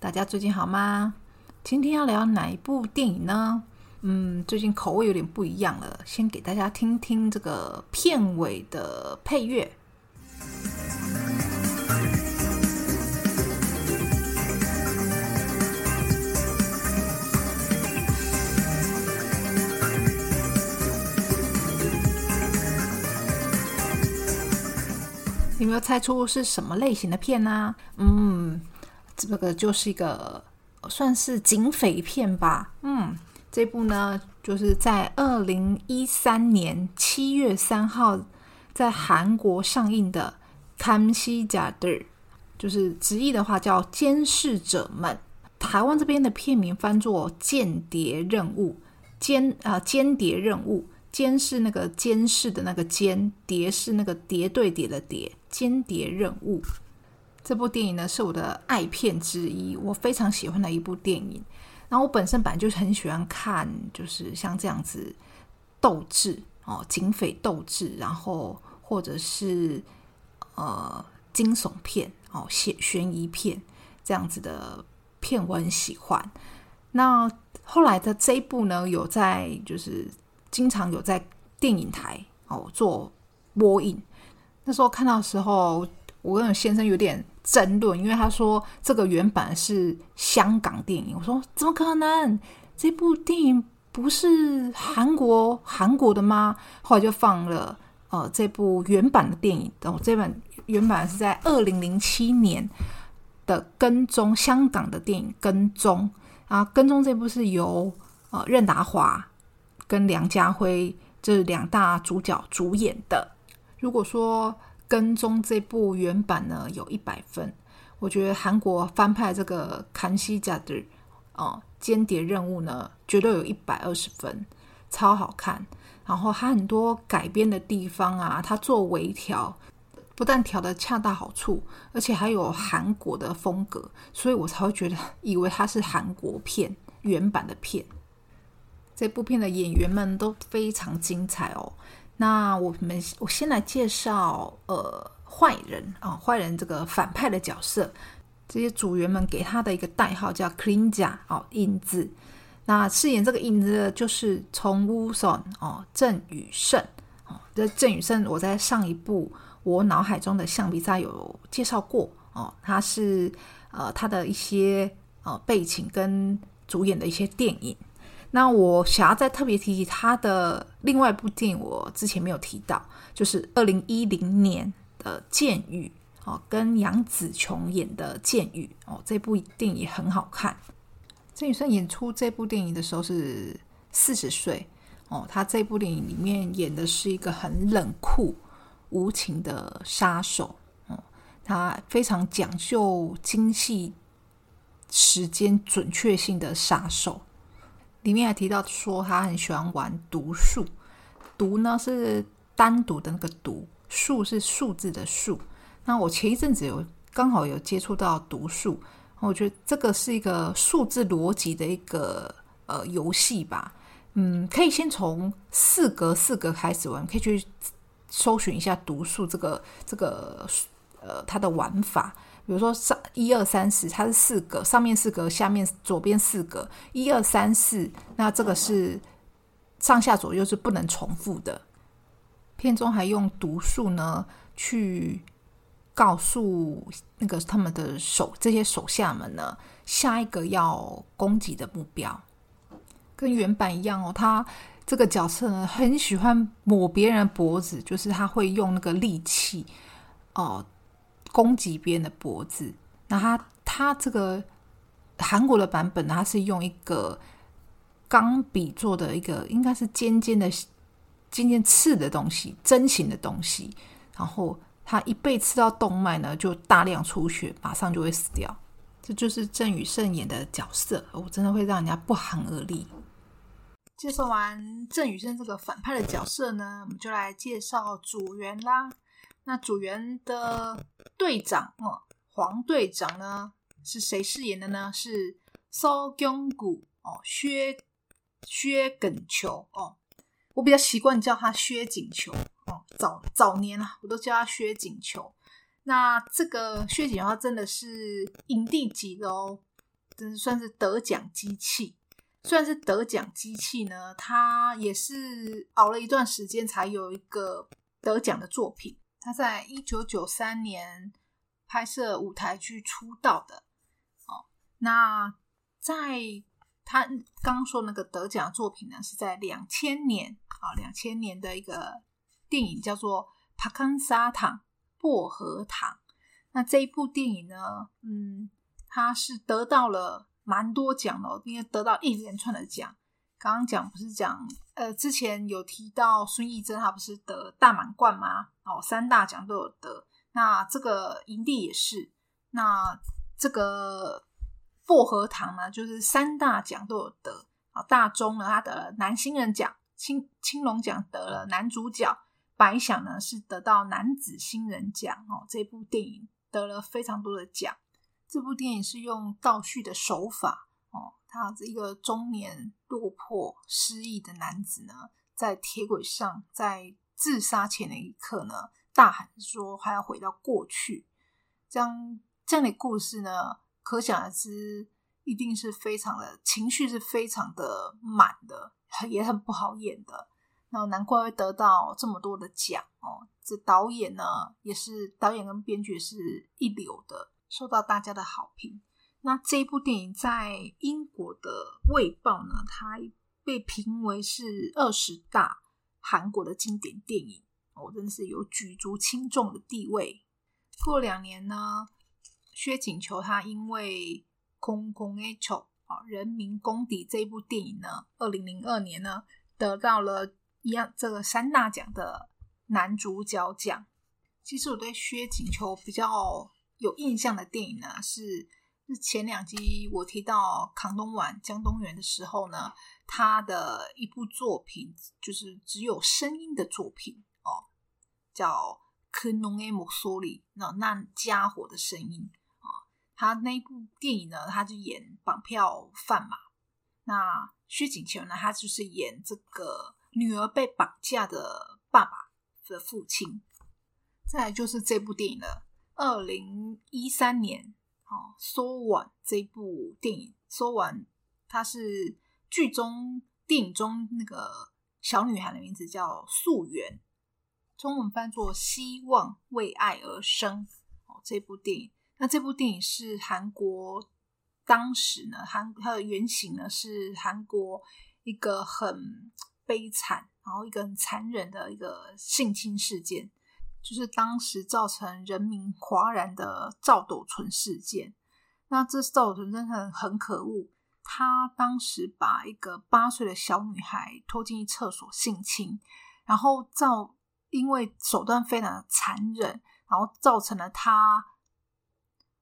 大家最近好吗？今天要聊哪一部电影呢？嗯，最近口味有点不一样了，先给大家听听这个片尾的配乐。有没有猜出是什么类型的片呢、嗯，这个就是一个算是警匪片吧。嗯，这部呢就是在二零一三年七月三号在韩国上映的《看西加的》，就是直译的话叫《监视者们》。台湾这边的片名翻作《间谍任务》，间啊、间谍任务。监是那个监视的那个监，谍是那个谍对谍的谍，间谍任务。这部电影呢是我的爱片之一，我非常喜欢的一部电影。然后我本身本来就是很喜欢看，就是像这样子斗智哦，警匪斗智，然后或者是呃惊悚片哦，悬悬疑片这样子的片，我很喜欢。那后来的这一部呢，有在就是。经常有在电影台哦做播映，那时候看到时候，我跟先生有点争论，因为他说这个原版是香港电影，我说怎么可能？这部电影不是韩国韩国的吗？后来就放了呃这部原版的电影，哦，这本原版是在二零零七年的《跟踪》香港的电影《跟踪》啊，《跟踪》这部是由呃任达华。跟梁家辉这两大主角主演的。如果说《跟踪》这部原版呢有一百分，我觉得韩国翻拍这个《康熙家的》哦间谍任务呢，绝对有一百二十分，超好看。然后它很多改编的地方啊，它做微调，不但调的恰到好处，而且还有韩国的风格，所以我才会觉得 以为它是韩国片原版的片。这部片的演员们都非常精彩哦。那我们我先来介绍呃坏人啊，坏人这个反派的角色，这些组员们给他的一个代号叫 Klinja 哦，影子。那饰演这个影子的就是从 Wooson 哦，郑宇盛哦。这郑宇盛我在上一部我脑海中的橡皮擦有介绍过哦，他是呃他的一些呃背景跟主演的一些电影。那我想要再特别提起他的另外一部电影，我之前没有提到，就是二零一零年的《剑雨》哦，跟杨紫琼演的《剑雨》哦，这部电影也很好看。郑宇盛演出这部电影的时候是四十岁哦，他这部电影里面演的是一个很冷酷无情的杀手哦，他非常讲究精细、时间准确性的杀手。里面还提到说他很喜欢玩毒术，毒呢是单独的那个毒，数是数字的数。那我前一阵子有刚好有接触到毒术，我觉得这个是一个数字逻辑的一个呃游戏吧。嗯，可以先从四格四格开始玩，可以去搜寻一下毒术这个这个呃它的玩法。比如说上一二三四，它是四格，上面四格，下面左边四格，一二三四，那这个是上下左右是不能重复的。片中还用毒术呢，去告诉那个他们的手这些手下们呢，下一个要攻击的目标。跟原版一样哦，他这个角色呢，很喜欢抹别人脖子，就是他会用那个利器哦。攻击别人的脖子，那他他这个韩国的版本，他是用一个钢笔做的一个，应该是尖尖的、尖尖刺的东西，针形的东西。然后他一被刺到动脉呢，就大量出血，马上就会死掉。这就是郑宇盛演的角色，我真的会让人家不寒而栗。介绍完郑宇盛这个反派的角色呢，我们就来介绍组员啦。那组员的队长哦，黄队长呢是谁饰演的呢？是收姜骨哦，薛薛耿球哦，我比较习惯叫他薛景球哦。早早年啊，我都叫他薛景球。那这个薛景球他真的是影帝级的哦，真是算是得奖机器。虽然是得奖机器呢，他也是熬了一段时间才有一个得奖的作品。他在一九九三年拍摄舞台剧出道的。哦，那在他刚刚说那个得奖作品呢，是在两千年啊，两千年的一个电影叫做《帕康沙糖薄荷糖》。那这一部电影呢，嗯，他是得到了。蛮多奖的，因为得到一连串的奖。刚刚讲不是讲，呃，之前有提到孙艺珍，她不是得大满贯吗？哦，三大奖都有得。那这个营地也是。那这个薄荷糖呢，就是三大奖都有得。啊，大中呢，他得了男新人奖，青青龙奖得了男主角，白想呢是得到男子新人奖。哦，这部电影得了非常多的奖。这部电影是用倒叙的手法哦，他一个中年落魄失意的男子呢，在铁轨上，在自杀前的一刻呢，大喊说还要回到过去。这样这样的故事呢，可想而知，一定是非常的情绪是非常的满的，也很不好演的。那难怪会得到这么多的奖哦。这导演呢，也是导演跟编剧是一流的。受到大家的好评。那这部电影在英国的《卫报》呢，它被评为是二十大韩国的经典电影，我真的是有举足轻重的地位。过两年呢，薛景求他因为《空空 A 丑》啊，《人民公敌》这部电影呢，二零零二年呢，得到了一样这个三大奖的男主角奖。其实我对薛景求比较。有印象的电影呢，是是前两集我提到康东莞、江东元的时候呢，他的一部作品就是只有声音的作品哦，叫《克农埃莫索里》，那那家伙的声音啊，他那部电影呢，他就演绑票犯嘛。那薛景求呢，他就是演这个女儿被绑架的爸爸的父亲。再来就是这部电影了。二零一三年，哦，《说完》这部电影，《说完》它是剧中电影中那个小女孩的名字叫素媛，中文翻作“希望为爱而生”。哦，这部电影，那这部电影是韩国当时呢，韩它的原型呢是韩国一个很悲惨，然后一个很残忍的一个性侵事件。就是当时造成人民哗然的赵斗淳事件。那这赵斗淳真的很很可恶，他当时把一个八岁的小女孩拖进厕所性侵，然后造因为手段非常的残忍，然后造成了他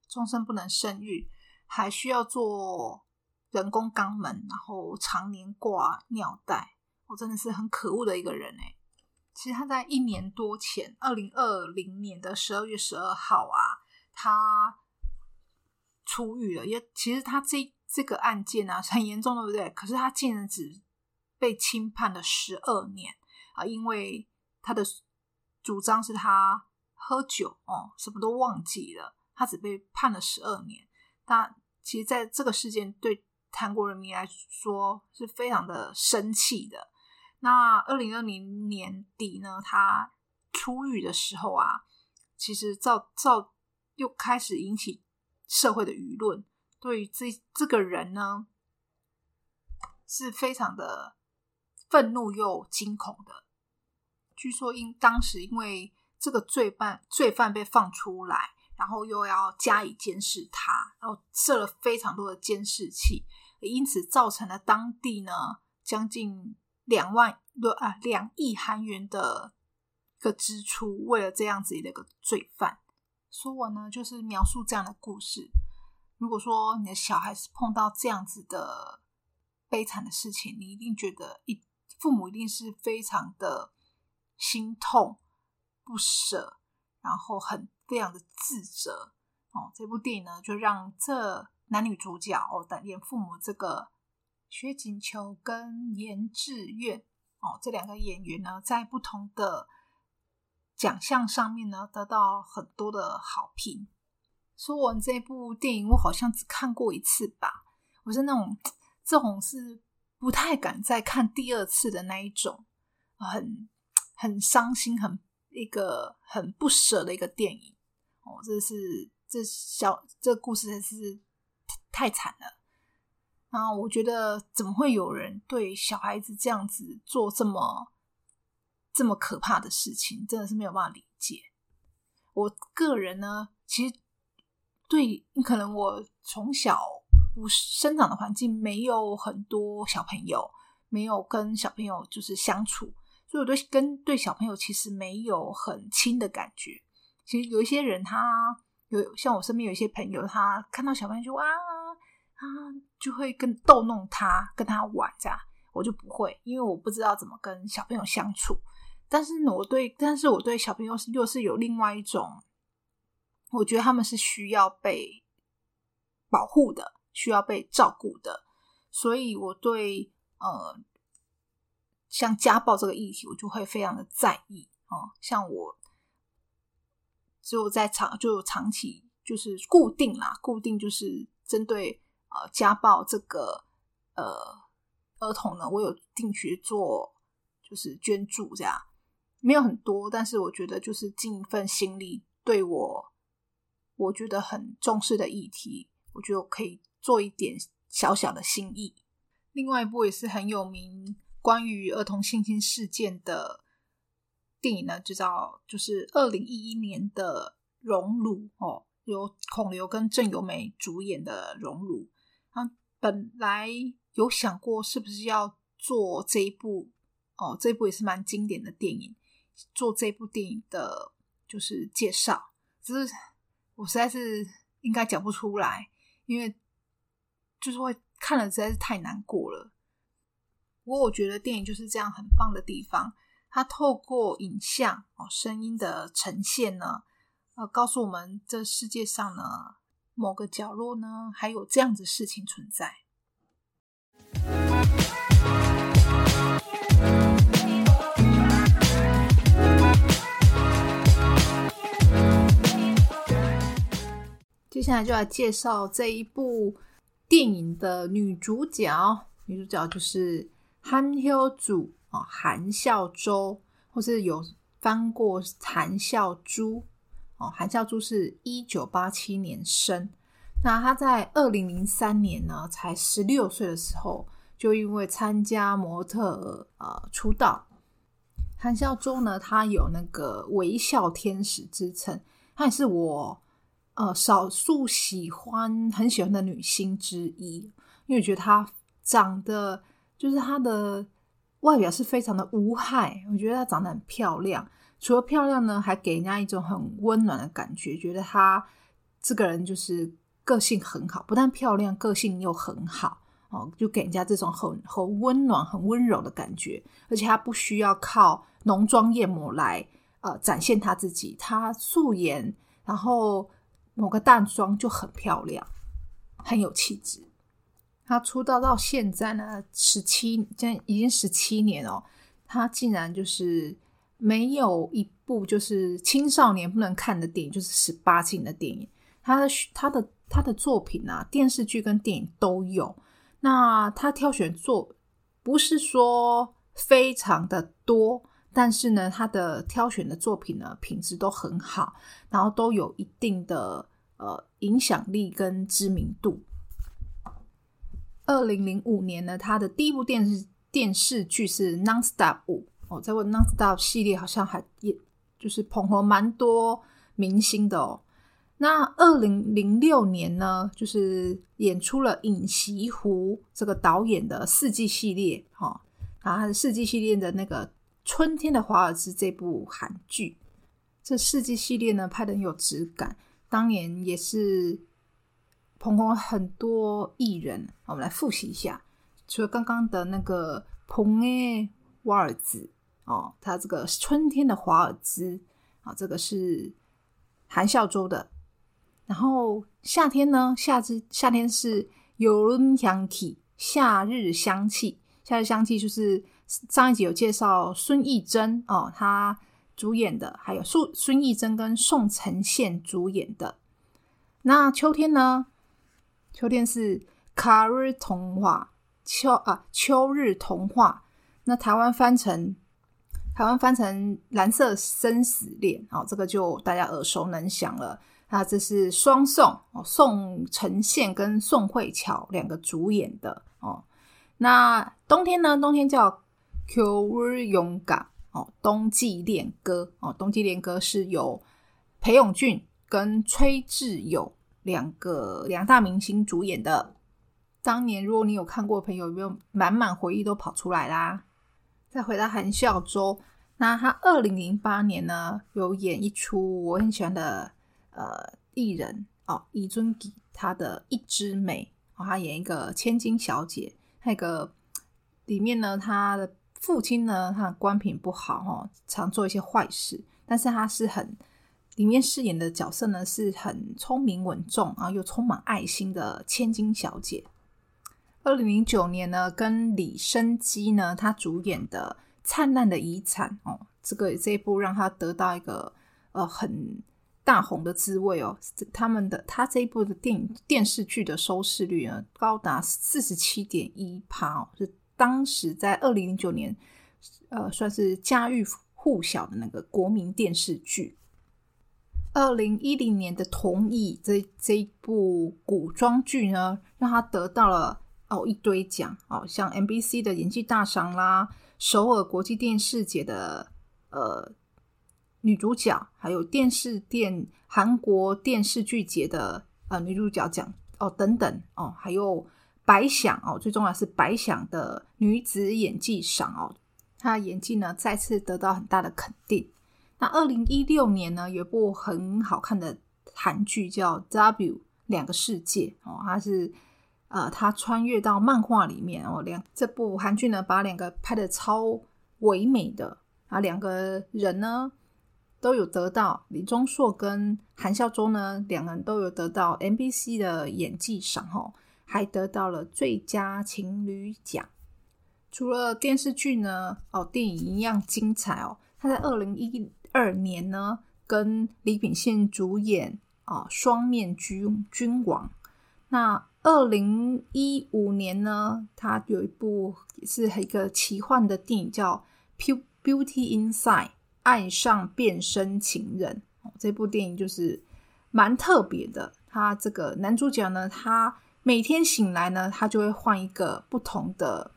终身不能生育，还需要做人工肛门，然后常年挂尿袋。我真的是很可恶的一个人哎。其实他在一年多前，二零二零年的十二月十二号啊，他出狱了。也其实他这这个案件啊很严重，对不对？可是他竟然只被轻判了十二年啊，因为他的主张是他喝酒哦，什么都忘记了，他只被判了十二年。那其实在这个事件对韩国人民来说是非常的生气的。那二零二零年底呢，他出狱的时候啊，其实造造又开始引起社会的舆论，对于这这个人呢，是非常的愤怒又惊恐的。据说因当时因为这个罪犯罪犯被放出来，然后又要加以监视他，然后设了非常多的监视器，因此造成了当地呢将近。两万多啊，两亿韩元的一个支出，为了这样子的一个罪犯。说完呢，就是描述这样的故事。如果说你的小孩是碰到这样子的悲惨的事情，你一定觉得一父母一定是非常的心痛、不舍，然后很非常的自责。哦，这部电影呢，就让这男女主角哦，的演父母这个薛景求跟严志愿哦，这两个演员呢，在不同的奖项上面呢，得到很多的好评。说完这部电影，我好像只看过一次吧。我是那种这种是不太敢再看第二次的那一种，很很伤心，很一个很不舍的一个电影。哦，这是这小这故事还是。太惨了，然后我觉得怎么会有人对小孩子这样子做这么这么可怕的事情，真的是没有办法理解。我个人呢，其实对可能我从小不生长的环境没有很多小朋友，没有跟小朋友就是相处，所以我对跟对小朋友其实没有很亲的感觉。其实有一些人他。有像我身边有一些朋友，他看到小朋友就啊啊，就会跟逗弄他，跟他玩这样。我就不会，因为我不知道怎么跟小朋友相处。但是呢，我对，但是我对小朋友是又是有另外一种，我觉得他们是需要被保护的，需要被照顾的。所以我对呃，像家暴这个议题，我就会非常的在意哦。像我。就在长就长期就是固定啦，固定就是针对呃家暴这个呃儿童呢，我有定期做就是捐助这样，没有很多，但是我觉得就是尽一份心力，对我我觉得很重视的议题，我觉得我可以做一点小小的心意。另外一部也是很有名，关于儿童性侵事件的。电影呢，就叫就是二零一一年的《熔炉》哦，由孔刘跟郑有美主演的《熔炉》。本来有想过是不是要做这一部哦，这一部也是蛮经典的电影，做这部电影的就是介绍，只是我实在是应该讲不出来，因为就是会看了实在是太难过了。不过我觉得电影就是这样很棒的地方。它透过影像哦，声音的呈现呢，呃，告诉我们这世界上呢某个角落呢还有这样子事情存在。接下来就来介绍这一部电影的女主角，女主角就是韩孝珠。哦，韩孝周，或是有翻过韩孝珠。哦，韩孝珠是一九八七年生，那他在二零零三年呢，才十六岁的时候，就因为参加模特呃出道。韩孝珠呢，他有那个微笑天使之称，他也是我呃少数喜欢很喜欢的女星之一，因为我觉得她长得就是她的。外表是非常的无害，我觉得她长得很漂亮。除了漂亮呢，还给人家一种很温暖的感觉，觉得她这个人就是个性很好，不但漂亮，个性又很好哦，就给人家这种很很温暖、很温柔的感觉。而且她不需要靠浓妆艳抹来呃展现她自己，她素颜，然后抹个淡妆就很漂亮，很有气质。她出道到现在呢，十七，现在已经十七年哦。她竟然就是没有一部就是青少年不能看的电影，就是十八禁的电影。他的他的他的作品啊，电视剧跟电影都有。那他挑选作不是说非常的多，但是呢，他的挑选的作品呢，品质都很好，然后都有一定的呃影响力跟知名度。二零零五年呢，他的第一部电视电视剧是《Non-Stop》哦，在《Non-Stop》系列好像还也就是捧红蛮多明星的哦。那二零零六年呢，就是演出了尹锡湖这个导演的四季系列哈，然后他的四季系列的那个《春天的华尔兹》这部韩剧，这四季系列呢拍的很有质感，当年也是。捧红很多艺人，我们来复习一下。除了刚刚的那个彭诶瓦尔兹哦，他这个春天的华尔兹啊，这个是韩孝周的。然后夏天呢，夏至夏天是有人香气，夏日香气，夏日香气就是上一集有介绍孙艺珍哦，她主演的，还有孙孙艺珍跟宋承宪主演的。那秋天呢？秋天是卡日童话秋啊，秋日童话。那台湾翻成台湾翻成蓝色生死恋哦，这个就大家耳熟能详了。那这是双宋哦，宋承宪跟宋慧乔两个主演的哦。那冬天呢？冬天叫秋日勇敢哦，冬季恋歌哦，冬季恋歌是由裴勇俊跟崔智友两个两大明星主演的。当年如果你有看过，朋友有没有满满回忆都跑出来啦？再回到韩孝周，那他二零零八年呢，有演一出我很喜欢的呃艺人哦，李尊吉他的一枝美哦，他演一个千金小姐，那个里面呢，他的父亲呢，他的官品不好哦，常做一些坏事，但是他是很里面饰演的角色呢，是很聪明稳重啊，又充满爱心的千金小姐。二零零九年呢，跟李生基呢，他主演的《灿烂的遗产》哦，这个这一部让他得到一个呃很大红的滋味哦。他们的他这一部的电影电视剧的收视率呢，高达四十七点一趴哦，是当时在二零零九年呃算是家喻户晓的那个国民电视剧。二零一零年的《同意》这这一部古装剧呢，让他得到了。哦，一堆奖哦，像 MBC 的演技大赏啦，首尔国际电视节的呃女主角，还有电视电韩国电视剧节的呃女主角奖哦等等哦，还有白想哦，最重要是白想的女子演技赏哦，她的演技呢再次得到很大的肯定。那二零一六年呢，有一部很好看的韩剧叫《W 两个世界》哦，它是。呃，他穿越到漫画里面哦，两这部韩剧呢，把两个拍的超唯美的啊，两个人呢都有得到李钟硕跟韩孝周呢，两个人都有得到 MBC 的演技赏哦，还得到了最佳情侣奖。除了电视剧呢，哦，电影一样精彩哦。他在二零一二年呢，跟李秉宪主演啊，《双面君君王》那。二零一五年呢，他有一部也是一个奇幻的电影，叫《Beauty Inside》爱上变身情人。这部电影就是蛮特别的。他这个男主角呢，他每天醒来呢，他就会换一个不同的，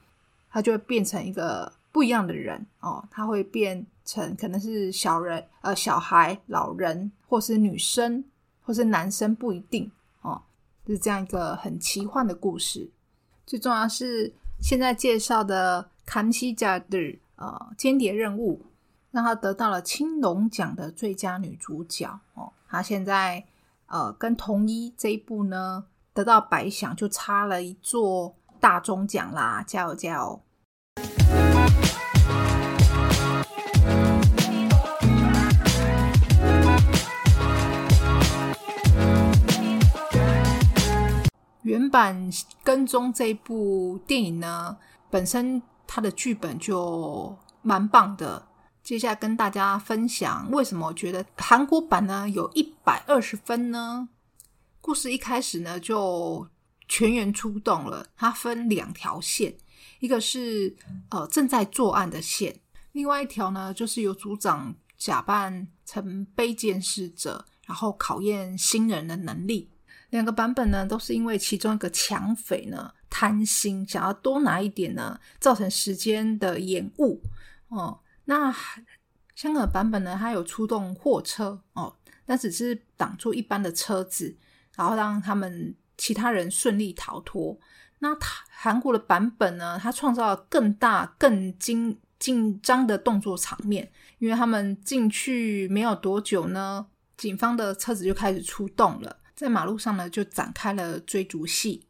他就会变成一个不一样的人哦。他会变成可能是小人、呃小孩、老人，或是女生，或是男生，不一定。是这样一个很奇幻的故事。最重要是现在介绍的坎西加的呃间谍任务，让她得到了青龙奖的最佳女主角哦。她现在呃跟同一这一部呢得到白想，就差了一座大中奖啦！加油加油！原版跟踪这部电影呢，本身它的剧本就蛮棒的。接下来跟大家分享为什么我觉得韩国版呢有一百二十分呢？故事一开始呢就全员出动了，它分两条线，一个是呃正在作案的线，另外一条呢就是由组长假扮成被监视者，然后考验新人的能力。两个版本呢，都是因为其中一个抢匪呢贪心，想要多拿一点呢，造成时间的延误哦。那香港版本呢，它有出动货车哦，那只是挡住一般的车子，然后让他们其他人顺利逃脱。那它韩国的版本呢，它创造更大、更惊紧张的动作场面，因为他们进去没有多久呢，警方的车子就开始出动了。在马路上呢，就展开了追逐戏。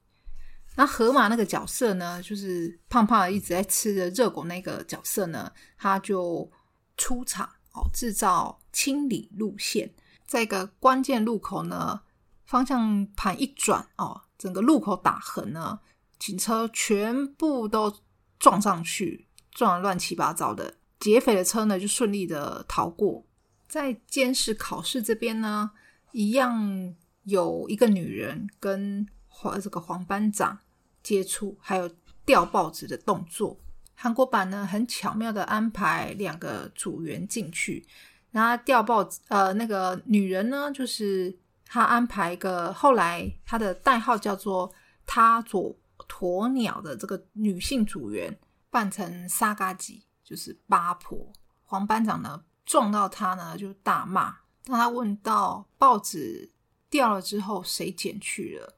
那河马那个角色呢，就是胖胖一直在吃着热狗那个角色呢，他就出场哦，制造清理路线，在一个关键路口呢，方向盘一转哦，整个路口打横呢，警车全部都撞上去，撞得乱七八糟的。劫匪的车呢就顺利的逃过。在监视考试这边呢，一样有一个女人跟黄这个黄班长接触，还有掉报纸的动作。韩国版呢很巧妙的安排两个组员进去，然后掉报纸。呃，那个女人呢，就是她安排一个后来她的代号叫做“他佐鸵鸟”的这个女性组员扮成沙嘎吉，就是八婆。黄班长呢？撞到他呢，就大骂。当他问到报纸掉了之后，谁捡去了？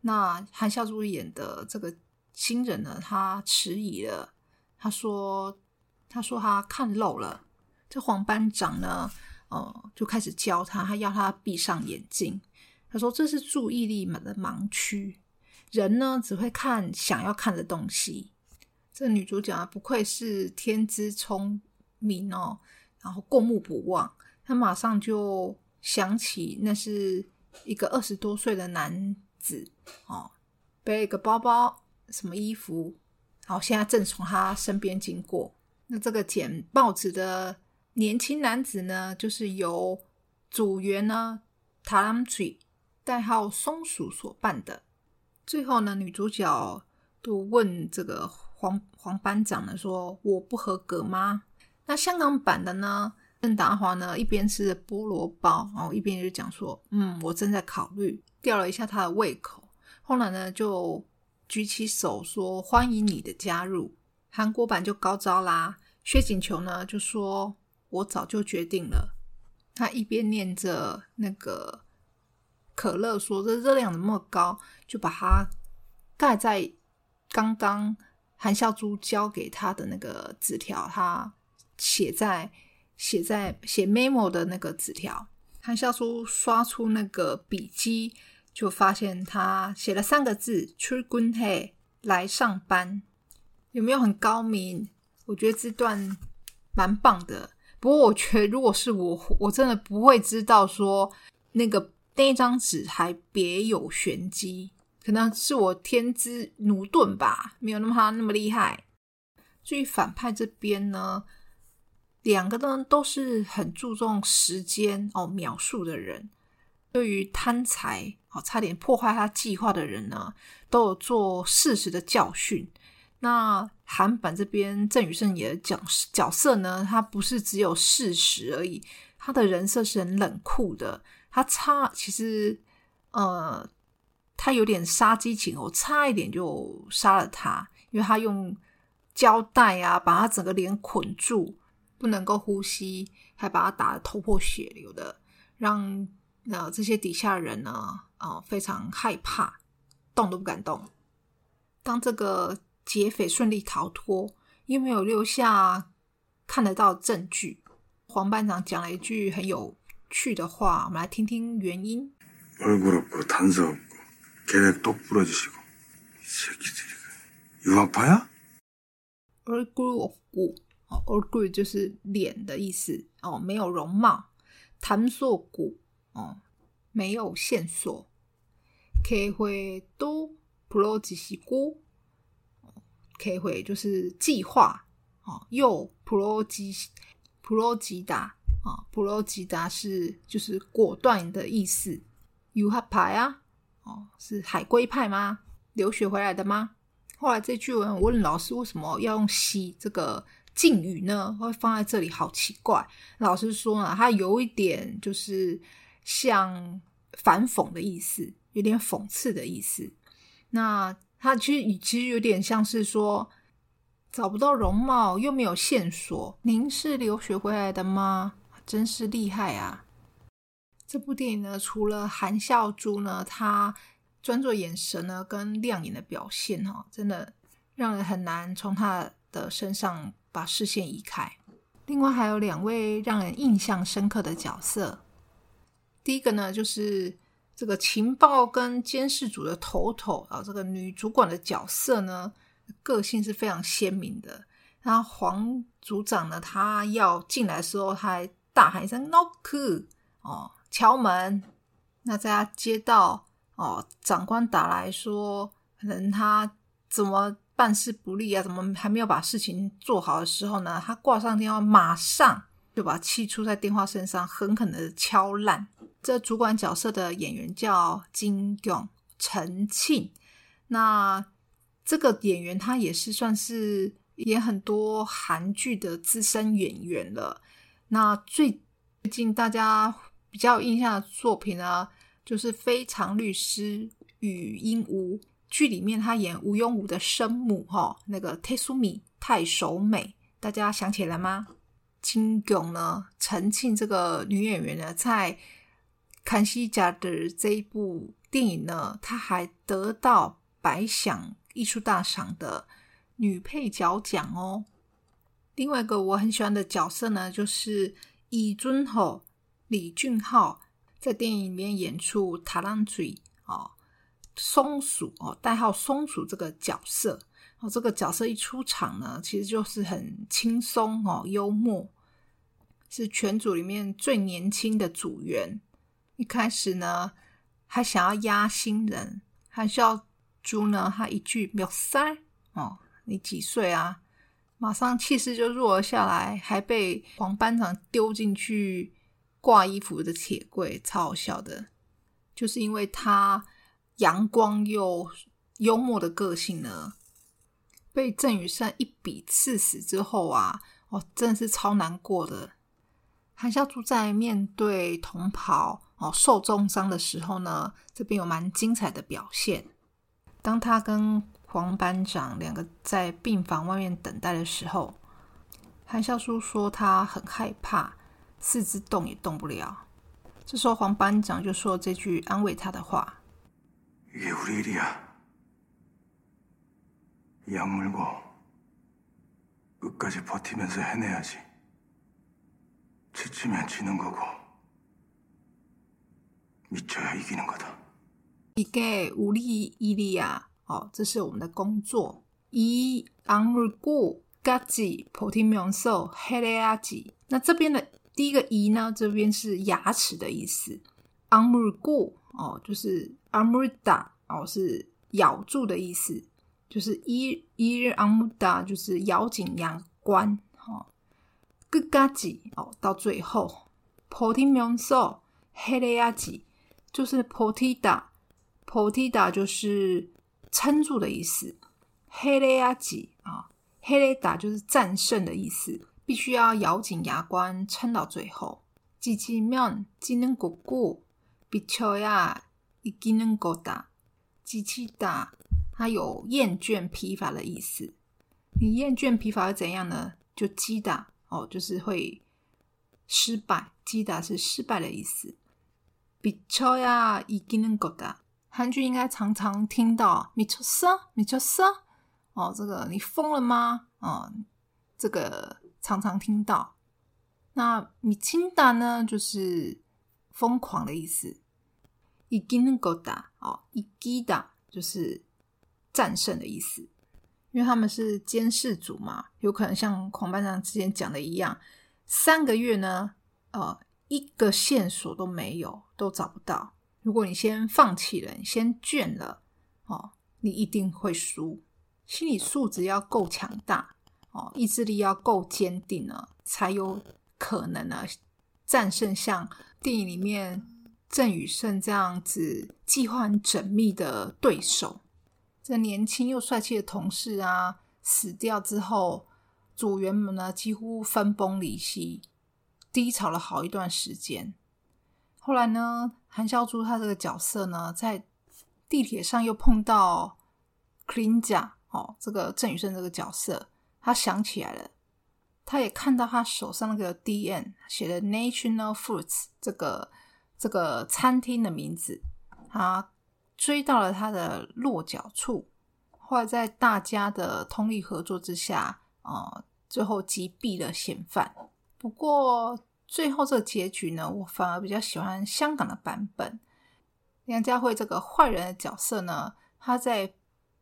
那韩孝珠演的这个新人呢，他迟疑了。他说：“他说他看漏了。”这黄班长呢，呃，就开始教他，他要他闭上眼睛。他说：“这是注意力的盲区，人呢只会看想要看的东西。”这女主角啊，不愧是天资聪明哦。然后过目不忘，他马上就想起那是一个二十多岁的男子哦，背一个包包，什么衣服，然后现在正从他身边经过。那这个捡报纸的年轻男子呢，就是由组员呢塔拉姆嘴代号松鼠所扮的。最后呢，女主角都问这个黄黄班长呢，说我不合格吗？那香港版的呢？郑达华呢，一边吃着菠萝包，然后一边就讲说：“嗯，我正在考虑。”吊了一下他的胃口，后来呢，就举起手说：“欢迎你的加入。”韩国版就高招啦。薛景球呢就说：“我早就决定了。”他一边念着那个可乐，说：“这热量怎么那么高？”就把它盖在刚刚韩孝珠交给他的那个纸条，他。写在写在写 memo 的那个纸条，韩孝书刷出那个笔记，就发现他写了三个字“출근 해”，来上班，有没有很高明？我觉得这段蛮棒的。不过我觉得，如果是我，我真的不会知道说那个那张纸还别有玄机，可能是我天资驽钝吧，没有那么他那么厉害。至于反派这边呢？ 两个呢都是很注重时间哦描述的人，对于贪财哦差点破坏他计划的人呢，都有做事实的教训。那韩版这边郑宇盛也讲角色呢，他不是只有事实而已，他的人设是很冷酷的。他差其实呃，他有点杀鸡儆猴，差一点就杀了他，因为他用胶带啊把他整个脸捆住。不能够呼吸，还把他打得头破血流的，让呃这些底下人呢，啊非常害怕，动都不敢动。当这个劫匪顺利逃脱，又没有留下看得到证据，黄班长讲了一句很有趣的话，我们来听听原因。얼굴없고단서없고계획똑부러지시고이새끼들이유학파야얼굴없고 얼굴就是脸的意思哦，没有容貌。谈索骨哦，没有线索。开会都普罗吉西古，开会就是计划哦。又普罗吉普罗吉达啊，普罗吉达是就是果断的意思。有哈牌啊，哦，是海归派吗？留学回来的吗？后来这句文问老师为什么要用西这个？敬语呢会放在这里，好奇怪。老师说呢，它有一点就是像反讽的意思，有点讽刺的意思。那它其实其实有点像是说找不到容貌，又没有线索。您是留学回来的吗？真是厉害啊！这部电影呢，除了韩孝珠呢，她专注眼神呢跟亮眼的表现哈，真的让人很难从她的身上。把视线移开。另外还有两位让人印象深刻的角色。第一个呢，就是这个情报跟监视组的头头啊，这个女主管的角色呢，个性是非常鲜明的。然后黄组长呢，他要进来的时候，他还大喊一声 “knock” 哦，敲门。那在他接到哦长官打来说，可能他怎么办事不力啊，怎么还没有把事情做好的时候呢？他挂上电话，马上就把气出在电话身上，狠狠的敲烂。这主管角色的演员叫金勇陈庆，那这个演员他也是算是演很多韩剧的资深演员了。那最最近大家比较印象的作品呢，就是《非常律师与鹦鹉》剧里面他演吴庸武的生母哈，那个 Tesumi 太守美，大家想起来吗？金勇呢，陈庆这个女演员呢，在康熙家的这一部电影呢，她还得到百想艺术大赏的女配角奖哦。另外一个我很喜欢的角色呢，就是李尊吼李俊浩在电影里面演出塔浪嘴哦，松鼠哦，代号松鼠这个角色哦，这个角色一出场呢，其实就是很轻松哦，幽默，是全组里面最年轻的组员。一开始呢，还想要压新人，还需要猪呢，他一句“秒三哦，你几岁啊？”马上气势就弱了下来，还被黄班长丢进去挂衣服的铁柜，超好笑的。就是因为他阳光又幽默的个性呢，被郑宇盛一笔刺死之后啊，哦，真的是超难过的。韩孝珠在面对同袍哦受重伤的时候呢，这边有蛮精彩的表现。当他跟黄班长两个在病房外面等待的时候，韩孝珠说他很害怕，四肢动也动不了。这时候黄班长就说这句安慰他的话：“ 이게우리일이야약물고끝까지버티면서해내야지지치면지는거고미쳐야이기는거다 이게우리일이야哦，这是我们的工作。이악물고까지버티면서해내야 지。 那这边的第一个“이”呢，这边是牙齿的意思。악물고哦，就是 악물다哦，是咬住的意思。就是이이악물다就是咬紧牙关。哦，끝까지哦，到最后버티면서해내야 지， 就是버티다버티다就是。撑住的意思，黑雷亚吉啊，黑雷达就是战胜的意思，必须要咬紧牙关撑到最后。지치면지는거고비쳐야 이기는거 다。 지치 다， 它有厌倦疲乏的意思。你厌倦疲乏会怎样呢？就击打哦，就是会失败。击打是失败的意思。비쳐야이기는거 다。 韩剧应该常常听到“米丘瑟，米丘瑟”，哦，这个你疯了吗？哦，这个常常听到。那“米钦达”呢，就是疯狂的意思。 伊基能够打哦，伊基达就是战胜的意思。因为他们是监视组嘛，有可能像狂班长之前讲的一样，三个月呢，呃，一个线索都没有，都找不到。如果你先放弃了，先倦了，哦，你一定会输。心理素质要够强大，哦，意志力要够坚定呢，才有可能呢战胜像电影里面郑宇盛这样子计划很缜密的对手。这年轻又帅气的同事啊，死掉之后，组员们呢几乎分崩离析，低潮了好一段时间。后来呢，韩孝珠他这个角色呢，在地铁上又碰到 Clean 甲哦，这个郑宇盛这个角色，他想起来了，他也看到他手上那个 D N 写的 National Fruits 这个这个餐厅的名字，他追到了他的落脚处，后来在大家的通力合作之下，呃，最后击毙了嫌犯。不过。最后这个结局呢，我反而比较喜欢香港的版本。梁家辉这个坏人的角色呢，他在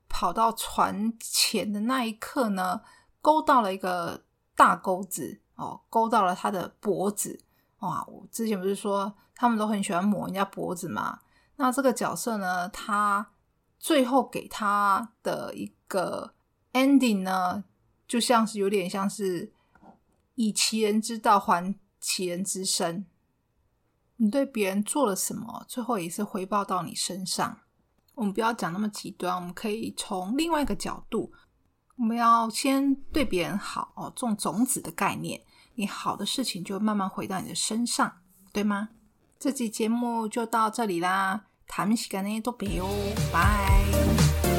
跑到船前的那一刻呢，勾到了一个大钩子哦，勾到了他的脖子哇，我之前不是说他们都很喜欢抹人家脖子嘛？那这个角色呢，他最后给他的一个 ending 呢，就像是有点像是以其人之道还其人之身。你对别人做了什么，最后也是回报到你身上。我们不要讲那么极端，我们可以从另外一个角度，我们要先对别人好哦，种种子的概念，你好的事情就慢慢回到你的身上，对吗？这期节目就到这里啦，谈喜干呢都别哦，拜。